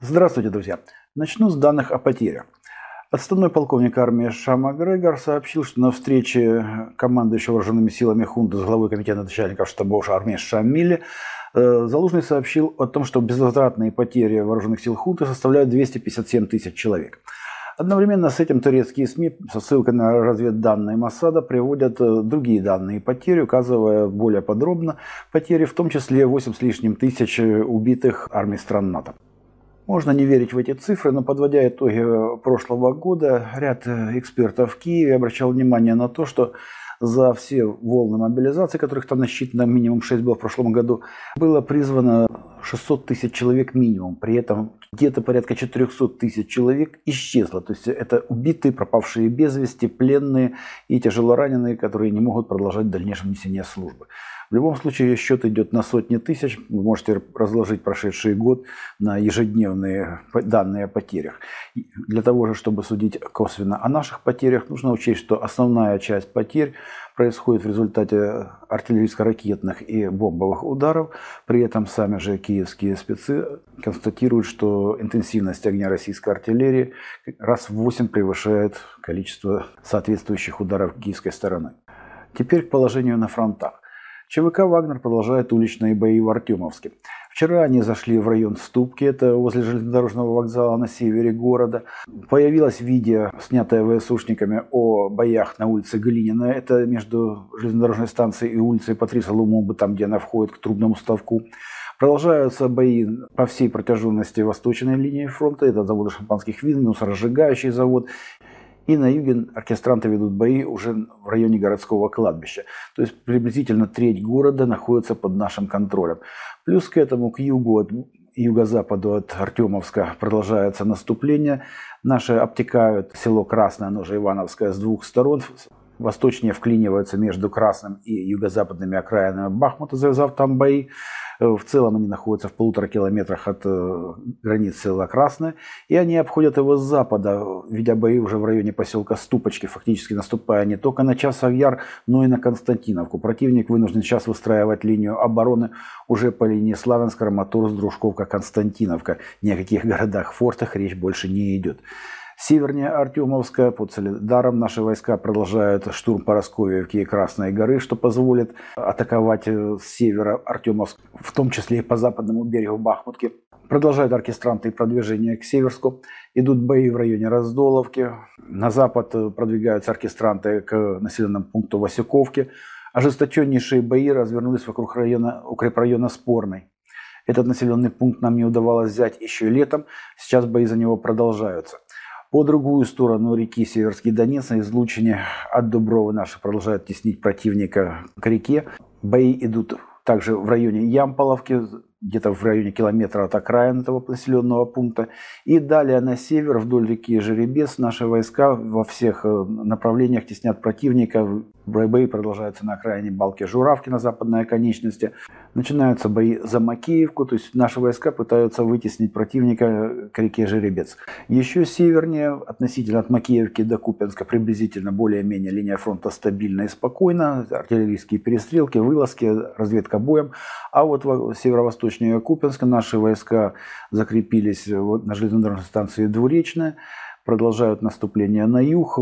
Здравствуйте, друзья! Начну с данных о потерях. Отставной полковник армии Шама Грегор сообщил, что на встрече командующего вооруженными силами хунты с главой комитета начальников штабов армии Шамили э, Залужный сообщил о том, что безвозвратные потери вооруженных сил хунты составляют 257 тысяч человек. Одновременно с этим турецкие СМИ со ссылкой на разведданные Масада приводят э, другие данные потери, указывая более подробно потери, в том числе 8 с лишним тысяч убитых армий стран НАТО. Можно не верить в эти цифры, но подводя итоги прошлого года, ряд экспертов в Киеве обращал внимание на то, что за все волны мобилизации, которых там насчитано минимум 6 было в прошлом году, было призвано 600 тысяч человек минимум. При этом где-то порядка 400 тысяч человек исчезло. То есть это убитые, пропавшие без вести, пленные и тяжелораненые, которые не могут продолжать дальнейшее несение службы. В любом случае счет идет на сотни тысяч. Вы можете разложить прошедший год на ежедневные данные о потерях. Для того же, чтобы судить косвенно о наших потерях, нужно учесть, что основная часть потерь происходит в результате артиллерийско-ракетных и бомбовых ударов. При этом сами же киевские спецы констатируют, что интенсивность огня российской артиллерии раз в 8 превышает количество соответствующих ударов киевской стороны. Теперь к положению на фронтах. ЧВК «Вагнер» продолжает уличные бои в Артемовске. Вчера они зашли в район Ступки, это возле железнодорожного вокзала на севере города. Появилось видео, снятое ВСУшниками о боях на улице Глинина. Это между железнодорожной станцией и улицей Патриса Лумумбы, там, где она входит к трубному ставку. Продолжаются бои по всей протяженности восточной линии фронта. Это завод шампанских вин, мусоросжигающий завод. И на юге оркестранты ведут бои уже в районе городского кладбища. То есть приблизительно треть города находится под нашим контролем. Плюс к этому, к югу, от юго-западу от Артемовска продолжается наступление. Наши обтекают село Красное, оно же Ивановское, с двух сторон. Восточнее вклиниваются между Красным и юго-западными окраинами Бахмута, завязав там бои. Э, в целом они находятся в полутора километрах от э, границы села Красное. И они обходят его с запада, ведя бои уже в районе поселка Ступочки, фактически наступая не только на Часов Яр, но и на Константиновку. Противник вынужден сейчас выстраивать линию обороны уже по линии Славянск, Раматурс, Дружковка, Константиновка. Ни о каких городах-фортах речь больше не идет. Севернее Артемовска под Солидаром наши войска продолжают штурм Поросковьевки и Красной горы, что позволит атаковать э, с севера Артемовск, в том числе и по западному берегу Бахмутки. Продолжают оркестранты продвижение к Северску. Идут бои в районе Раздоловки. На запад э, продвигаются оркестранты к населенному пункту Васюковки. Ожесточеннейшие бои развернулись вокруг района, укрепрайона Спорной. Этот населенный пункт нам не удавалось взять еще летом. Сейчас бои за него продолжаются. По другую сторону реки Северский Донец на излучине от Дубровы наши продолжают теснить противника к реке. Бои идут также в районе Ямполовки, где-то в районе километра от окраин этого населенного пункта. И далее на север, вдоль реки Жеребец, наши войска во всех э, направлениях теснят противника Бои продолжаются на окраине Балки Журавки на западной оконечности. Начинаются бои за Макеевку, то есть наши войска пытаются вытеснить противника к реке Жеребец. Еще севернее, относительно от Макеевки до Купенска, приблизительно более-менее линия фронта стабильна и спокойна. Артиллерийские перестрелки, вылазки, разведка боем. А вот северо-восточнее Купенска наши войска закрепились на железнодорожной станции Двуречная продолжают наступление на юг,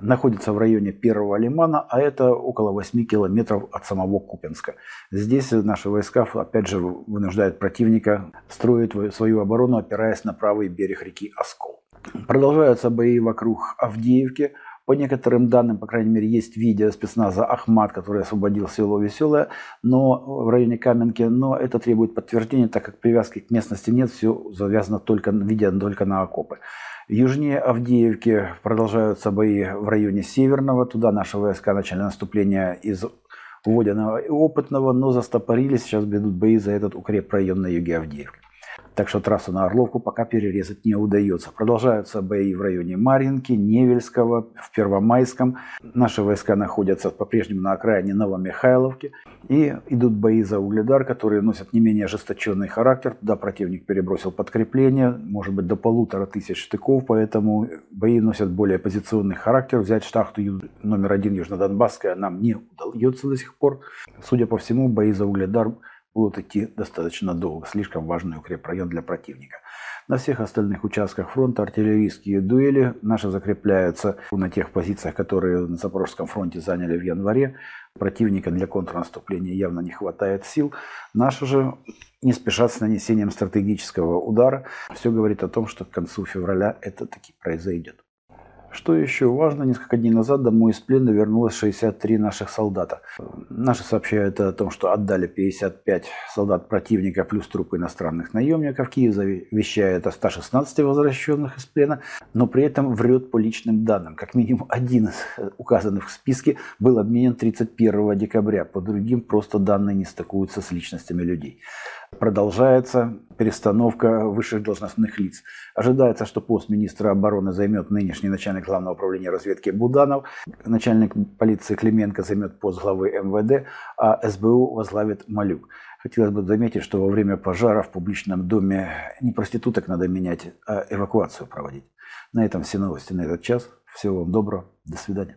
находится в районе первого лимана, а это около 8 километров от самого Купенска. Здесь наши войска, опять же, вынуждают противника строить свою оборону, опираясь на правый берег реки Оскол. Продолжаются бои вокруг Авдеевки. По некоторым данным, по крайней мере, есть видео спецназа Ахмат, который освободил село Веселое но в районе Каменки, но это требует подтверждения, так как привязки к местности нет, все завязано только, видео только на окопы. Южнее Авдеевки продолжаются бои в районе Северного. Туда наши войска начали наступление из Водяного и Опытного, но застопорились. Сейчас ведут бои за этот укрепрайон на юге Авдеевки. Так что трассу на Орловку пока перерезать не удается. Продолжаются бои в районе Маринки, Невельского, в Первомайском. Наши войска находятся по-прежнему на окраине Новомихайловки. И идут бои за Угледар, которые носят не менее ожесточенный характер. Туда противник перебросил подкрепление, может быть до полутора тысяч штыков, поэтому бои носят более позиционный характер. Взять штахту номер один Южнодонбасская нам не удается до сих пор. Судя по всему, бои за Угледар будут идти достаточно долго. Слишком важный укрепрайон для противника. На всех остальных участках фронта артиллерийские дуэли наши закрепляются на тех позициях, которые на Запорожском фронте заняли в январе. Противника для контрнаступления явно не хватает сил. Наши же не спешат с нанесением стратегического удара. Все говорит о том, что к концу февраля это таки произойдет. Что еще важно, несколько дней назад домой из плена вернулось 63 наших солдата. Наши сообщают о том, что отдали 55 солдат противника плюс трупы иностранных наемников. Киев вещает о 116 возвращенных из плена, но при этом врет по личным данным. Как минимум один из указанных в списке был обменен 31 декабря. По другим просто данные не стыкуются с личностями людей. Продолжается перестановка высших должностных лиц. Ожидается, что пост министра обороны займет нынешний начальник главного управления разведки Буданов, начальник полиции Клименко займет пост главы МВД, а СБУ возглавит Малюк. Хотелось бы заметить, что во время пожара в публичном доме не проституток надо менять, а эвакуацию проводить. На этом все новости на этот час. Всего вам доброго. До свидания.